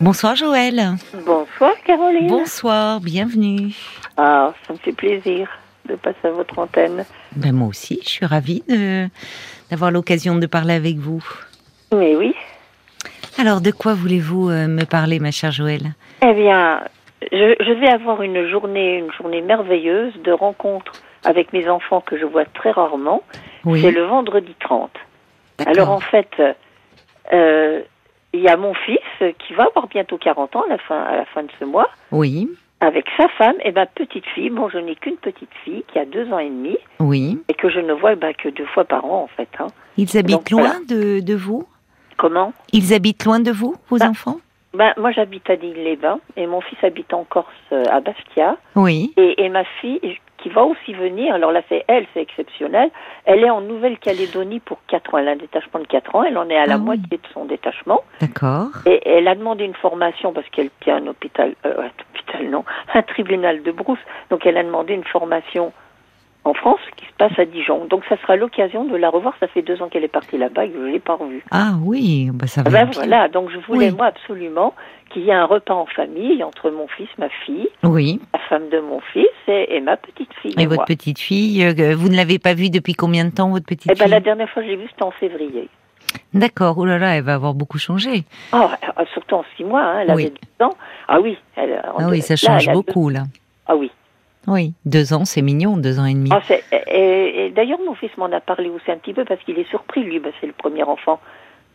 Bonsoir Joël. Bonsoir Caroline. Bonsoir, bienvenue. Ah, ça me fait plaisir de passer à votre antenne. Ben moi aussi, je suis ravie de, d'avoir l'occasion de parler avec vous. Mais oui. Alors, de quoi voulez-vous euh, me parler, ma chère Joël? Eh bien, je, je vais avoir une journée, une journée merveilleuse de rencontres avec mes enfants que je vois très rarement. Oui. C'est le vendredi 30. D'accord. Alors en fait, euh, il y a mon fils qui va avoir bientôt 40 ans à la fin, à la fin de ce mois, Oui, avec sa femme et ma petite fille. Bon, je n'ai qu'une petite fille qui a deux ans et demi oui. et que je ne vois bah, que deux fois par an en fait. Hein. Ils habitent Donc, loin voilà. de, de vous? Comment? Ils habitent loin de vous, vos Bah. Ah. enfants? Ben, moi, j'habite à Digne-les-Bains et mon fils habite en Corse, euh, à Bastia. Oui. Et, et ma fille, qui va aussi venir, alors là, c'est elle, c'est exceptionnel. Elle est en Nouvelle-Calédonie pour 4 ans. Elle a un détachement de 4 ans. Elle en est à la Ah oui. moitié de son détachement. D'accord. Et elle a demandé une formation parce qu'elle tient un hôpital, euh, un hôpital, non, un tribunal de brousse. Donc, elle a demandé une formation en France qui se passe à Dijon. Donc, ça sera l'occasion de la revoir. Ça fait deux ans qu'elle est partie là-bas et que je ne l'ai pas revue. Ah oui, bah ça va ben voilà, donc je voulais Oui. moi absolument qu'il y ait un repas en famille entre mon fils, ma fille, Oui. la femme de mon fils et, et ma petite fille. Et et votre moi. petite fille, euh, vous ne l'avez pas vue depuis combien de temps, votre petite Eh ben, fille la dernière fois que je l'ai vue, c'était en février. D'accord, oh là là, elle va avoir beaucoup changé. Oh, euh, surtout en six mois, hein, elle Oui. avait deux ans. Ah oui, elle, Ah oui, ça change deux- beaucoup là. Ah oui. Oui, deux ans, c'est mignon, deux ans et demi. Ah, et, et d'ailleurs, mon fils m'en a parlé aussi un petit peu parce qu'il est surpris, lui, c'est le premier enfant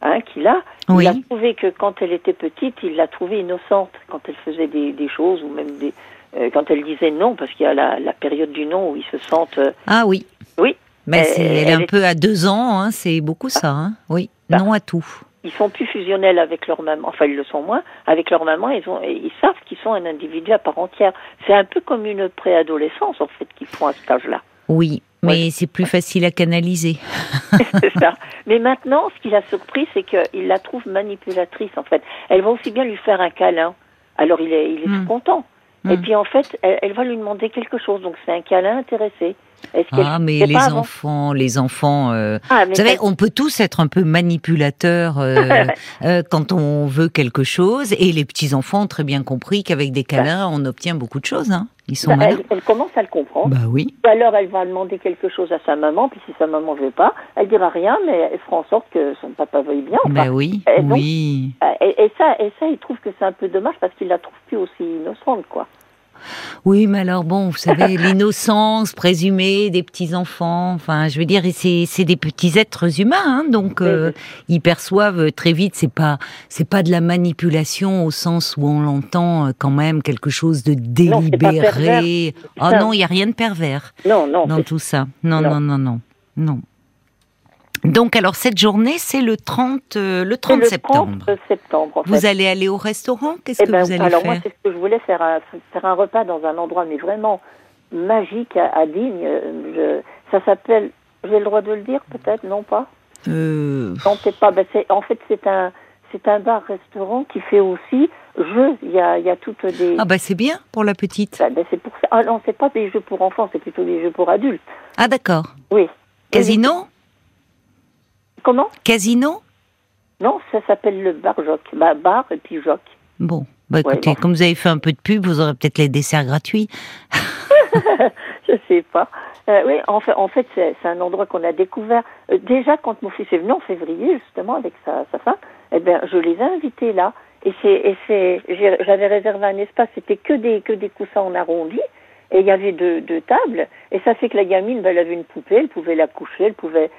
hein, qu'il a. Oui. Il a trouvé que quand elle était petite, il l'a trouvée innocente quand elle faisait des, des choses ou même des, euh, quand elle disait non, parce qu'il y a la, la période du non où ils se sentent. euh, Ah oui. Oui. Mais Euh, elle est elle un est- peu à deux ans, hein, c'est beaucoup ça. Hein. Oui, Bah. non à tout. Ils sont plus fusionnels avec leur maman, enfin ils le sont moins, avec leur maman, ils, ont, ils savent qu'ils sont un individu à part entière. C'est un peu comme une préadolescence en fait qu'ils font à cet âge-là. Oui, mais c'est plus facile à canaliser. C'est ça. Mais maintenant, ce qui l'a surpris, c'est qu'il la trouve manipulatrice en fait. Elle va aussi bien lui faire un câlin. Alors il est, il est Hmm. tout content. Et Hmm. puis en fait, elle, elle va lui demander quelque chose, donc c'est un câlin intéressé. Ah, mais les enfants, les enfants. euh, Ah, Vous savez, on peut tous être un peu manipulateurs euh, euh, quand on veut quelque chose, et les petits enfants ont très bien compris qu'avec des câlins, on obtient beaucoup de choses. Hein. Ils sont bah, malins. elle, elle commence à le comprendre. Bah oui. Ou alors elle va demander quelque chose à sa maman, puis si sa maman veut pas, elle dira rien, mais elle fera en sorte que son papa veuille bien. Enfin, Bah oui. et donc- Oui. et, et ça, et ça, il trouve que c'est un peu dommage parce qu'il la trouve plus aussi innocente, quoi. Oui, mais alors bon, vous savez, l'innocence présumée des petits enfants. Enfin, je veux dire, c'est c'est des petits êtres humains, hein, donc euh, ils perçoivent très vite. C'est pas c'est pas de la manipulation au sens où on l'entend euh, quand même quelque chose de délibéré. Ça. non, il y a rien de pervers Non, non. dans tout ça. Non. non, non, non, non. Donc alors cette journée, c'est le 30 euh, le c'est 30 le septembre. 30 septembre, en Vous allez aller au restaurant? Qu'est-ce Eh que ben, vous allez alors faire? moi, c'est ce que je voulais faire, un, faire un repas dans un endroit, mais vraiment magique à, à Digne. Euh, je- ça s'appelle, j'ai le droit de le dire, peut-être, non pas? Euh, Non, peut-être pas. Ben, en fait, c'est un, c'est un bar-restaurant qui fait aussi jeux. Il y a, il y a toutes des. Ah bah c'est bien pour la petite. Ben, c'est pour ça. Ah non, c'est pas des jeux pour enfants, c'est plutôt des jeux pour adultes. Ah d'accord. Oui. Casino? Comment Casino Non, ça s'appelle le bar Joc. Bah, bar et puis Joc. Bon, bah Ouais, écoutez, bon. comme vous avez fait un peu de pub, vous aurez peut-être les desserts gratuits. Je sais pas. Euh, oui, en fait, en fait c'est, un endroit qu'on a découvert. Euh, déjà, quand mon fils est venu en février, justement, avec sa, sa femme, eh ben, je les ai invités là. Et c'est, et c'est, j'ai- j'avais réservé un espace, c'était que des, que des coussins en arrondi. Et il y avait deux, deux tables. Et ça fait que la gamine, ben, elle avait une poupée, elle pouvait la coucher, elle pouvait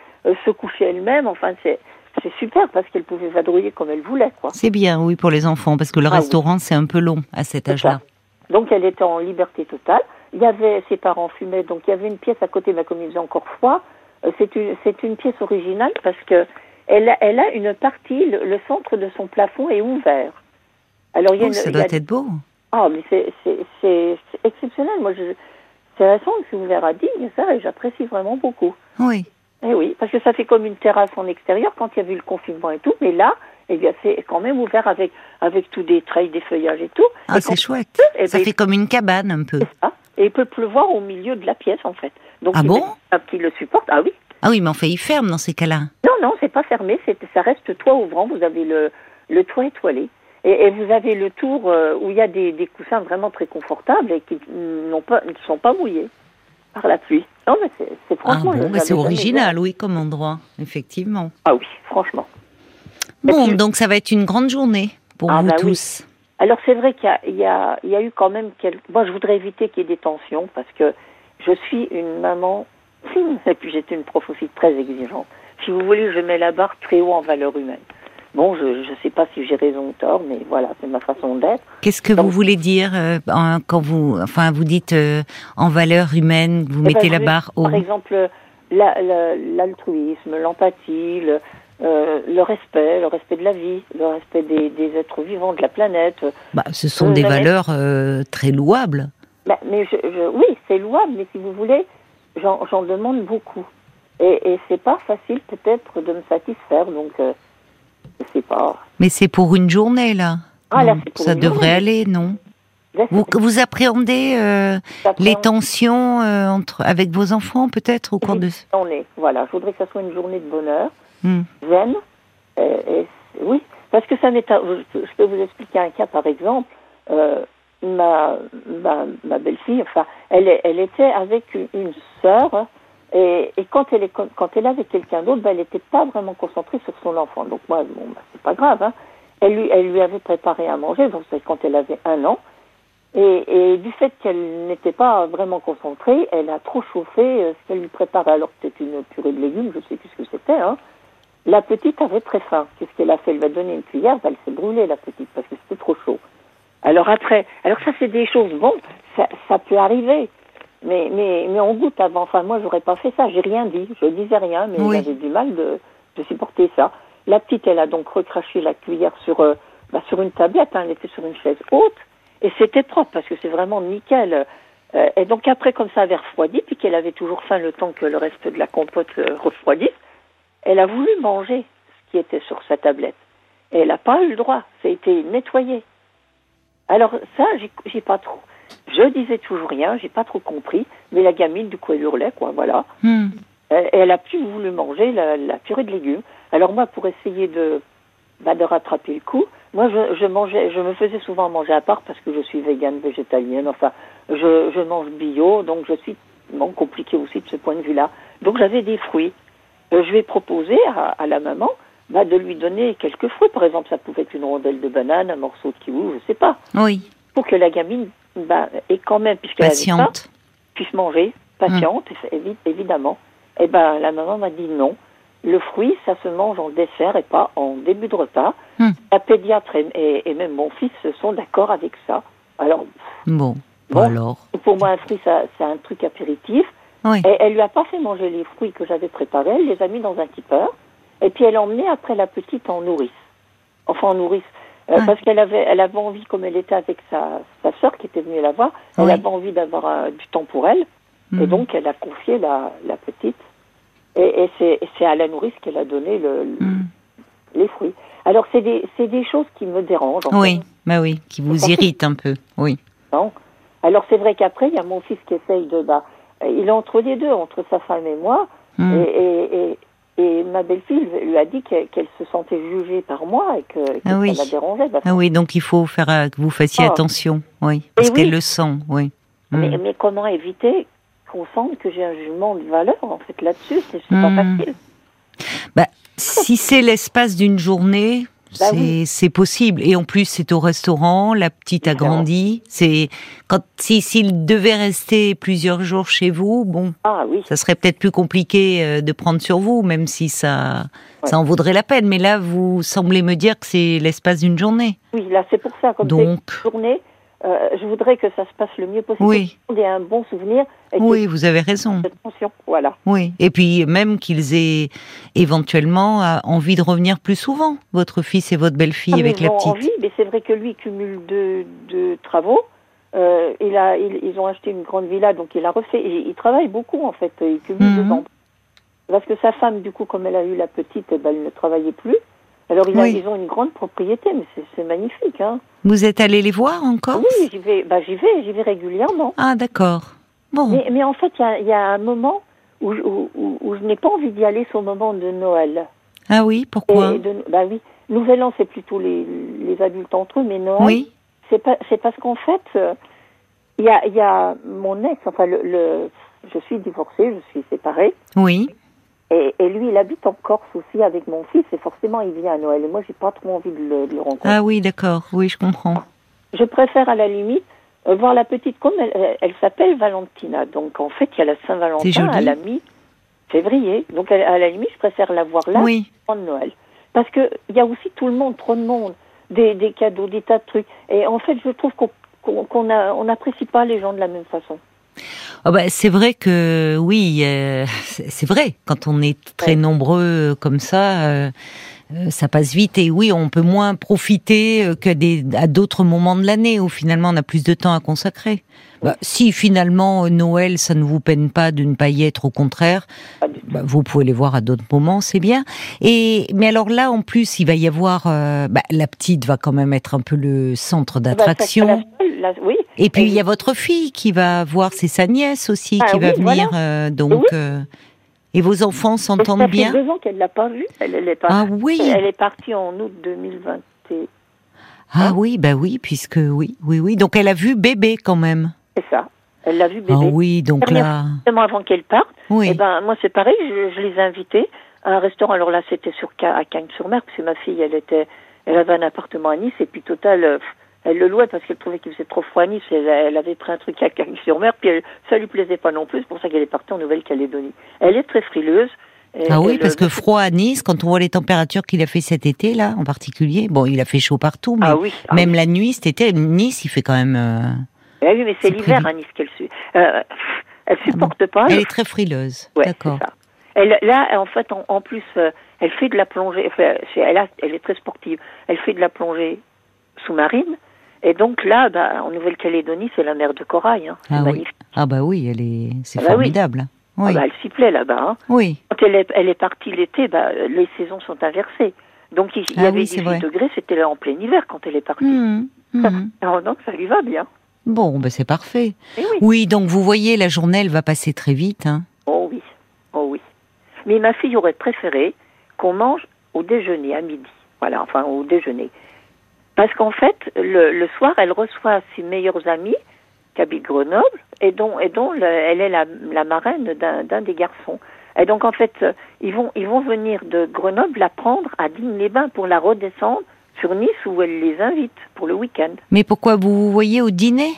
se coucher elle-même. Enfin, c'est, c'est super parce qu'elle pouvait vadrouiller comme elle voulait, quoi. C'est bien, oui, pour les enfants, parce que le Ah oui. restaurant, c'est un peu long à cet âge-là. Donc elle était en liberté totale. Il y avait ses parents fumaient, donc il y avait une pièce à côté, mais comme il faisait encore froid, euh, c'est une c'est une pièce originale parce que elle a, elle a une partie, le, le centre de son plafond est ouvert. Alors il y a Oh, une, ça doit a- être beau. ah mais c'est c'est c'est c'est exceptionnel. Moi je c'est récent que c'est ouvert à Digne, ça et j'apprécie vraiment beaucoup. Oui. Eh oui, parce que ça fait comme une terrasse en extérieur quand il y a eu le confinement et tout, mais là, eh bien, c'est quand même ouvert avec, avec tous des treilles, des feuillages et tout. Ah, c'est chouette. eh Ça ben, fait comme une cabane, un peu. ça. Et il peut pleuvoir au milieu de la pièce, en fait. Donc, Ah bon un petit le supporte. Ah oui. Ah oui, mais enfin, il ferme dans ces cas-là. Non, non, c'est pas fermé. C'est, ça reste toit ouvrant. Vous avez le, le toit étoilé. Et, vous avez le tour euh, où il y a des, des, coussins vraiment très confortables et qui n'ont pas, ne sont pas mouillés par la pluie. Non, mais c'est ah franchement. Ah bon, c'est original, oui, comme endroit, effectivement. Ah oui, franchement. Bon, donc ça va être une grande journée pour ah vous bah tous. Alors c'est vrai qu'il y, y, y a, eu quand même quelques... Moi, je voudrais éviter qu'il y ait des tensions parce que je suis une maman et puis j'étais une prof aussi très exigeante. Si vous voulez, je mets la barre très haut en valeur humaine. Bon, je ne sais pas si j'ai raison ou tort, mais voilà, c'est ma façon d'être. Qu'est-ce que vous voulez dire euh, quand vous, enfin, vous dites euh, en valeur humaine, vous eh mettez ben, la barre haut Par exemple, l'altruisme, l'empathie, le, euh, le respect, le respect de la vie, le respect des, êtres vivants, de la planète. Bah, ce sont des valeurs très louables. Bah, mais oui, c'est louable, mais si vous voulez, j'en demande beaucoup. Et, et c'est pas facile peut-être de me satisfaire, donc euh, je sais pas. Mais c'est pour une journée là. Ah, là ça devrait aller, non vous, vous, appréhendez euh, les tensions euh, entre, avec vos enfants peut-être au cours de... Journée, voilà. Je voudrais que ça soit une journée de bonheur, hmm. zen. Et, oui, parce que ça m'est... Je peux vous expliquer un cas par exemple. Euh, ma, ma, belle-fille, enfin, elle, elle était avec une sœur, et, quand elle est quand elle est avec quelqu'un d'autre, ben, elle n'était pas vraiment concentrée sur son enfant. Donc moi, bon, ben, c'est pas grave. Hein. Elle lui, avait préparé à manger, donc c'est quand elle avait un an. Et, du fait qu'elle n'était pas vraiment concentrée, elle a trop chauffé euh, ce qu'elle lui préparait. Alors que c'était une purée de légumes, je sais plus ce que c'était. Hein. La petite avait très faim. Qu'est-ce qu'elle a fait? Elle lui a donné une cuillère, ben, elle s'est brûlée la petite parce que c'était trop chaud. Alors après, alors ça c'est des choses, bon, ça peut arriver, mais, mais, mais on goûte avant. Enfin, moi j'aurais pas fait ça, j'ai rien dit, je disais rien, mais j'avais du mal de, de, supporter ça. La petite, elle a donc recraché la cuillère sur, euh, bah, sur une tablette, hein, elle était sur une chaise haute, et c'était propre parce que c'est vraiment nickel. Euh, et donc après, comme ça avait refroidi, puis qu'elle avait toujours faim le temps que le reste de la compote euh, refroidisse, elle a voulu manger ce qui était sur sa tablette. Et elle n'a pas eu le droit, ça a été nettoyé. Alors ça, j'ai pas trop. Je disais toujours rien, j'ai pas trop compris, mais la gamine, du coup, elle hurlait, quoi, voilà. Hmm. Elle, elle, a plus voulu manger la, la, purée de légumes. Alors moi, pour essayer de, bah, de rattraper le coup, moi, je, je, mangeais, je me faisais souvent manger à part parce que je suis végane, végétalienne, enfin, je, je mange bio, donc je suis bon, compliqué aussi de ce point de vue-là. Donc j'avais des fruits. Euh, je vais proposer à, à la maman bah, de lui donner quelques fruits. Par exemple, ça pouvait être une rondelle de banane, un morceau de kiwi, je sais pas. Oui. Pour que la gamine bah, ait quand même, puisqu'elle patiente, puisse manger, patiente, hum. évidemment. Et eh ben la maman m'a dit non. Le fruit, ça se mange en dessert et pas en début de repas. Hum. La pédiatre et, même mon fils sont d'accord avec ça. Alors. Bon. bon alors. Pour moi, un fruit, c'est un truc apéritif. Oui. Et elle lui a pas fait manger les fruits que j'avais préparés. Elle les a mis dans un tipeur. Et puis elle emmenait après la petite en nourrice. Enfin en nourrice. Euh, parce qu'elle avait, elle avait envie, comme elle était avec sa, sa sœur qui était venue la voir, elle avait envie d'avoir euh, du temps pour elle. Et mhm. donc elle a confié la, la petite. Et, et c'est à la nourrice qu'elle a donné le, mhm. les fruits. Alors c'est des, des choses qui me dérangent. oui, bah oui, qui vous irritent un peu, oui. Non. Alors c'est vrai qu'après, il y a mon fils qui essaye de... Bah, il est entre les deux, entre sa femme et moi. Mhm. Et, et, et ma belle-fille lui a dit qu'elle se sentait jugée par moi et que, ah ça la dérangeait. Ah oui, donc il faut faire euh, que vous fassiez ah. attention, oui, parce qu'elle le sent, oui. Mais, hmm. mais comment éviter qu'on sente que j'ai un jugement de valeur en fait là-dessus? C'est pas hmm. facile. Bah, si c'est l'espace d'une journée, bah c'est possible. Et en plus, c'est au restaurant, la petite a grandi. C'est quand s'il devait rester plusieurs jours chez vous, bon, ah, oui. ça serait peut-être plus compliqué euh, de prendre sur vous, même si ça, ça en vaudrait la peine. Mais là, vous semblez me dire que c'est l'espace d'une journée. Oui, là, c'est pour ça. Comme Donc, journée, euh, je voudrais que ça se passe le mieux possible. Oui. Et un bon souvenir. oui, vous avez raison. voilà. Oui. Et puis même qu'ils aient éventuellement euh, envie de revenir plus souvent, votre fils et votre belle-fille ah, avec la petite. Envie, mais c'est vrai que lui cumule deux, travaux. Euh, il a, ils ont acheté une grande villa, donc il a refait. Il, travaille beaucoup en fait. Il cumule mhm. deux ans. Parce que sa femme, du coup, comme elle a eu la petite, eh ben, elle ne travaillait plus. Alors ils ont une grande propriété, mais c'est magnifique. Hein. Vous êtes allé les voir encore Oui, j'y vais, bah, j'y vais, j'y vais régulièrement. Ah d'accord. Bon. Mais, mais, en fait, il y, y a, un moment où, où, où, je n'ai pas envie d'y aller, c'est au moment de Noël. Ah oui, pourquoi? Bah oui, Nouvel An, c'est plutôt les, adultes entre eux, mais Noël, Oui. c'est pas, c'est parce qu'en fait, euh, il y, a, il y a mon ex, enfin, le, le- je suis divorcée, je suis séparée, Oui. Et, et lui, il habite en Corse aussi avec mon fils, et forcément, il vient à Noël. Et moi, j'ai pas trop envie de le, de le rencontrer. Ah oui, d'accord. Oui, je comprends. Je préfère à la limite euh, voir la petite comme elle, elle- elle s'appelle Valentina. Donc en fait, il y a la Saint-Valentin à la mi-février. Donc à la limite, je préfère la voir là Oui. Noël. Parce que il y a aussi tout le monde, trop de monde, des, des cadeaux, des tas de trucs. Et en fait, je trouve qu'on qu'on a- on n'apprécie pas les gens de la même façon. Ah bah, c'est vrai que oui, euh, c'est vrai. Quand on est très nombreux comme ça, euh, ça passe vite. Et oui, on peut moins profiter euh, que des, à d'autres moments de l'année où finalement on a plus de temps à consacrer. Bah, si finalement euh, Noël, ça ne vous peine pas de ne pas y être, au contraire, bah, vous pouvez les voir à d'autres moments, c'est bien. Et mais alors là, en plus, il va y avoir, euh, bah, la petite va quand même être un peu le centre Bah, d'attraction. oui. Et puis il y a votre fille qui va voir, c'est sa nièce aussi Ah qui va venir. voilà. euh, donc, Oui. euh, et vos enfants Ça s'entendent fait bien deux ans qu'elle l'a pas vue. Elle, elle est pas. Ah oui, Elle est partie en août 2020. et- ah hein oui, bah oui, puisque oui, oui, oui. Donc elle a vu bébé quand même. C'est ça. Elle l'a vu bébé. Ah oui, donc là, Justement avant qu'elle parte. oui. Eh ben, moi, c'est pareil, je, je les ai invités à un restaurant. Alors là, c'était sur à Cagnes-sur-Mer, parce que ma fille, elle était, elle avait un appartement à Nice, et puis total, euh, pff, elle le louait parce qu'elle trouvait qu'il faisait trop froid à Nice. Elle, elle avait pris un truc à Cagnes-sur-Mer, puis elle, ça lui plaisait pas non plus. C'est pour ça qu'elle est partie en Nouvelle-Calédonie. Elle est très frileuse. et Ah oui, parce euh, que froid à Nice, quand on voit les températures qu'il a fait cet été là, en particulier. Bon, il a fait chaud partout, mais Ah oui. ah même oui. la nuit, cet été, Nice, il fait quand même. euh, Ah oui, mais c'est l'hiver à Nice qu'elle suit. Euh, elle supporte pas. Elle le est très frileuse. Ouais, D'accord. Elle, là, en fait, en, en plus, euh, elle fait de la plongée. A- elle est très sportive. Elle fait de la plongée sous-marine. Et donc là, bah, en Nouvelle-Calédonie, c'est la mer de corail. Hein. Ah oui. Ah bah oui, elle est, c'est Ah bah formidable. Oui, Ah bah, elle s'y plaît là-bas. Hein. oui. Quand elle est, elle est partie l'été, bah, les saisons sont inversées. Donc il, y Ah avait oui, c'est 18 vrai. degrés, c'était là en plein hiver quand elle est partie. Mhm, mhm. Alors donc ça lui va bien. Bon, ben c'est parfait. Et oui. Oui, donc vous voyez, la journée, elle va passer très vite. Hein. Oh oui, oh oui. Mais ma fille aurait préféré qu'on mange au déjeuner à midi. Voilà, enfin au déjeuner. Parce qu'en fait, le, le soir, elle reçoit ses meilleurs amis qui habitent Grenoble et dont, et dont le- elle est la, la marraine d'un des garçons. Et donc en fait, ils vont, ils vont venir de Grenoble la prendre à Digne-les-Bains pour la redescendre sur Nice où elle les invite pour le week-end. Mais pourquoi vous vous voyez au dîner?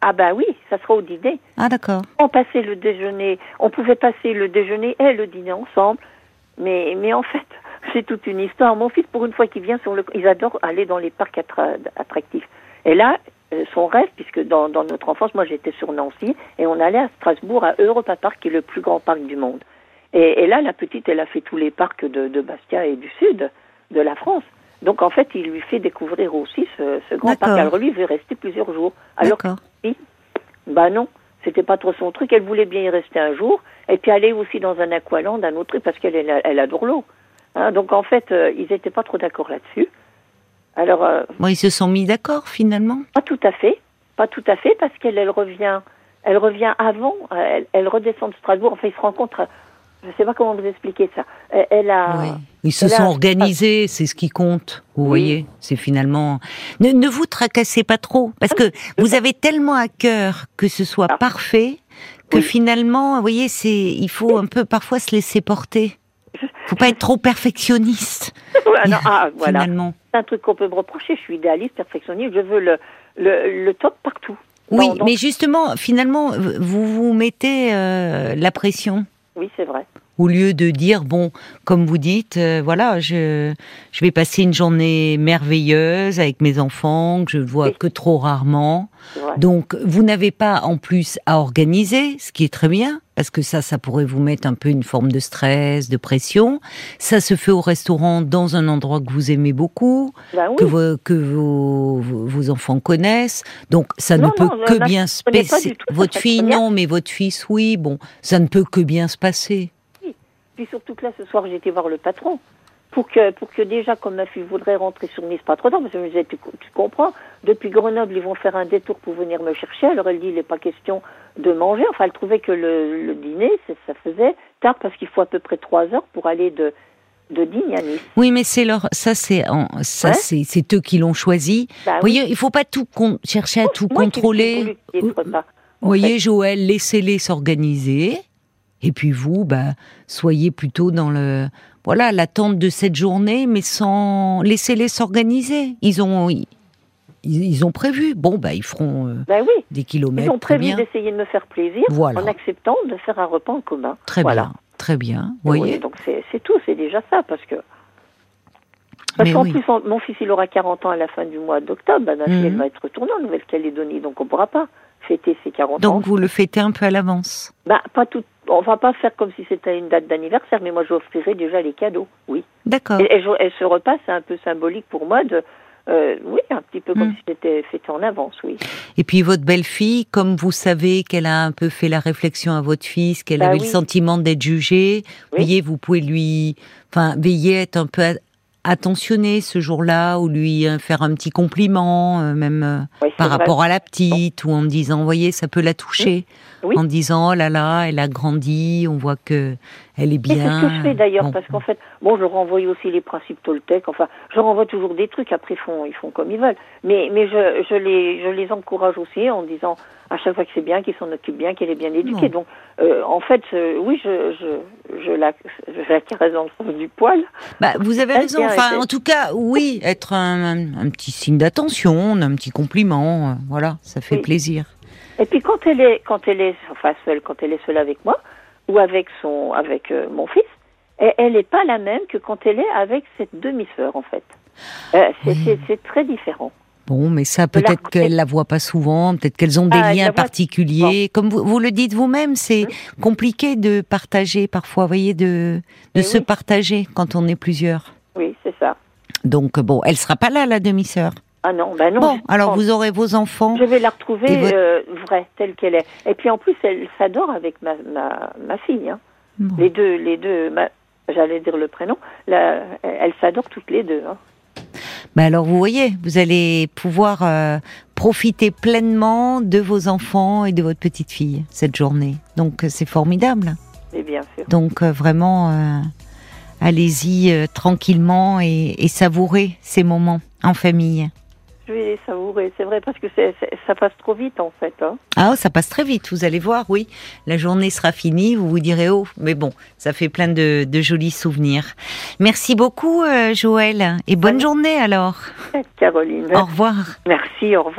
Ah bah oui, ça sera au dîner. Ah d'accord. On passait le déjeuner, on pouvait passer le déjeuner et le dîner ensemble, mais mais en fait, c'est toute une histoire. Mon fils, pour une fois qu'il vient sur le, ils adorent aller dans les parcs attra- attractifs. Et là, euh, son rêve, puisque dans, dans notre enfance, moi j'étais sur Nancy, et on allait à Strasbourg à Europa Park, qui est le plus grand parc du monde. Et, et là, la petite, elle a fait tous les parcs de, de Bastia et du sud de la France. Donc en fait, il lui fait découvrir aussi ce, ce grand parc. Alors lui, il veut rester plusieurs jours. Alors D'accord. bah non, c'était pas trop son truc. Elle voulait bien y rester un jour, et puis aller aussi dans un aqualand, un autre truc, parce qu'elle elle, elle adore l'eau. Hein, donc en fait, euh, ils n'étaient pas trop d'accord là-dessus. Alors, euh, Bon, ils se sont mis d'accord finalement? pas tout à fait, pas tout à fait, parce qu'elle elle revient, elle revient avant, euh, elle, elle redescend de Strasbourg. Enfin, ils se rencontrent. Je sais pas comment vous expliquer ça. Elle, elle a. Oui. Ils se sont organisés, c'est ce qui compte. Vous Oui. voyez, c'est finalement. Ne, ne vous tracassez pas trop, parce que vous avez tellement à cœur que ce soit Ah. parfait que Oui. finalement, vous voyez, c'est il faut un peu parfois se laisser porter. Faut pas être trop perfectionniste. Ah non, ah, voilà. Finalement. C'est un truc qu'on peut me reprocher. Je suis idéaliste, perfectionniste. Je veux le, le, le top partout. Oui, Dans- dans- mais justement, finalement, vous vous mettez euh, la pression. Oui, c'est vrai. Au lieu de dire bon, comme vous dites, euh, voilà, je je vais passer une journée merveilleuse avec mes enfants que je vois que trop rarement. Donc vous n'avez pas en plus à organiser, ce qui est très bien parce que ça, ça pourrait vous mettre un peu une forme de stress, de pression. Ça se fait au restaurant dans un endroit que vous aimez beaucoup, Bah oui. que, vos, que vos, vos, enfants connaissent. Donc ça Non, ne peut non, que bien se passer. Votre fille non, mais votre fils oui. Bon, ça ne peut que bien se passer. Puis surtout que là, ce soir, été voir le patron. Pour que, pour que déjà, comme ma fille voudrait rentrer sur Nice pas trop tard, parce que je me disais, tu, tu comprends, depuis Grenoble, ils vont faire un détour pour venir me chercher. Alors elle dit, il n'est pas question de manger. Enfin, elle trouvait que le, le dîner, ça faisait tard parce qu'il faut à peu près trois heures pour aller de, de Digne à Nice. Oui, mais c'est leur, ça c'est, ça Ouais. c'est, eux qui l'ont choisi. Bah Vous oui. voyez, il faut pas tout con- chercher à tout qui ai contrôler. Vous fait. voyez, Joël, laissez-les s'organiser. Et puis vous, bah, soyez plutôt dans le, voilà, l'attente de cette journée, mais sans, laissez-les s'organiser. Ils ont, ils, ils ont prévu. Bon, bah, ils feront euh, Bah oui, des kilomètres. ils ont prévu d'essayer de me faire plaisir Voilà. en acceptant de faire un repas en commun. Très voilà. bien. Très bien. Vous Oui, voyez. donc c'est tout, c'est déjà ça, parce que. Parce qu'en oui. plus, on- mon fils, il aura 40 ans à la fin du mois d'octobre. Bah, ma fille, Mhm. elle va être retournée en Nouvelle-Calédonie, donc on ne pourra pas fêter ses 40 ans. Donc vous le fêtez un peu à l'avance. Bah, pas tout. On va pas faire comme si c'était une date d'anniversaire, mais moi, j'offrirai déjà les cadeaux, oui. D'accord. Et, et je- et ce repas, c'est un peu symbolique pour moi de. euh, oui, un petit peu comme Mhm. si c'était fêté en avance, oui. Et puis votre belle-fille, comme vous savez qu'elle a un peu fait la réflexion à votre fils, qu'elle Bah avait oui. le sentiment d'être jugée, vous Oui. voyez, vous pouvez lui, enfin, veiller à être un peu a- attentionné ce jour-là, ou lui euh, faire un petit compliment, euh, même euh, Oui, par vrai. rapport à la petite, ou en me disant, vous voyez, ça peut la toucher, Oui. en disant, oh là là, elle a grandi, on voit que elle est Mais c'est bien. ce que je fais d'ailleurs, Bon. parce qu'en fait, bon, je renvoie aussi les principes Toltec, enfin, je renvoie toujours des trucs, après ils font, ils font comme ils veulent. Mais, mais je, je, les, je les encourage aussi en disant à chaque fois que c'est bien, qu'ils s'en occupent bien, qu'elle est bien éduquée. Donc, euh, en fait, euh, oui, je, je, je, la, je la caresse dans le sens du poil. Bah, vous avez raison. Enfin, en tout cas, oui, être un, un- un petit signe d'attention, un petit compliment, euh, voilà, ça fait Oui. plaisir. Et puis quand elle est, quand elle est, enfin seule, quand elle est seule avec moi ou avec son, avec euh, mon fils, elle n'est pas la même que quand elle est avec cette demi-sœur en fait. Euh, c'est, Oui. très différent. Bon, mais ça, peut-être qu'elles la voient pas souvent, peut-être qu'elles ont des Ah, elle liens particuliers. Comme vous, vous le dites vous-même, c'est compliqué de partager parfois, vous voyez, de, de Mais se oui. partager quand on est plusieurs. Oui, c'est ça. Donc, bon, elle sera pas là, la demi-sœur? Ah non, bah non. Bon, alors vous aurez vos enfants. Je vais la retrouver votre- euh, vraie, telle qu'elle est. Et puis en plus, elle s'adore avec ma, ma, ma fille. Hein. Bon. Les deux, les deux, j'allais dire le prénom. La, elles s'adorent toutes les deux. Hein. Bah alors, vous voyez, vous allez pouvoir euh, profiter pleinement de vos enfants et de votre petite fille cette journée. Donc, euh, c'est formidable. Et bien sûr. Donc euh, vraiment, euh, allez-y euh, tranquillement et, et savourez ces moments en famille. Je vais savourer, c'est vrai, parce que ça passe trop vite en fait. Hein. Ah, ça passe très vite, vous allez voir, oui. La journée sera finie, vous vous direz, oh, mais bon, ça fait plein de, de jolis souvenirs. Merci beaucoup, euh, Joël, et bonne Bonne- journée alors. Caroline. Au revoir. Merci, au revoir.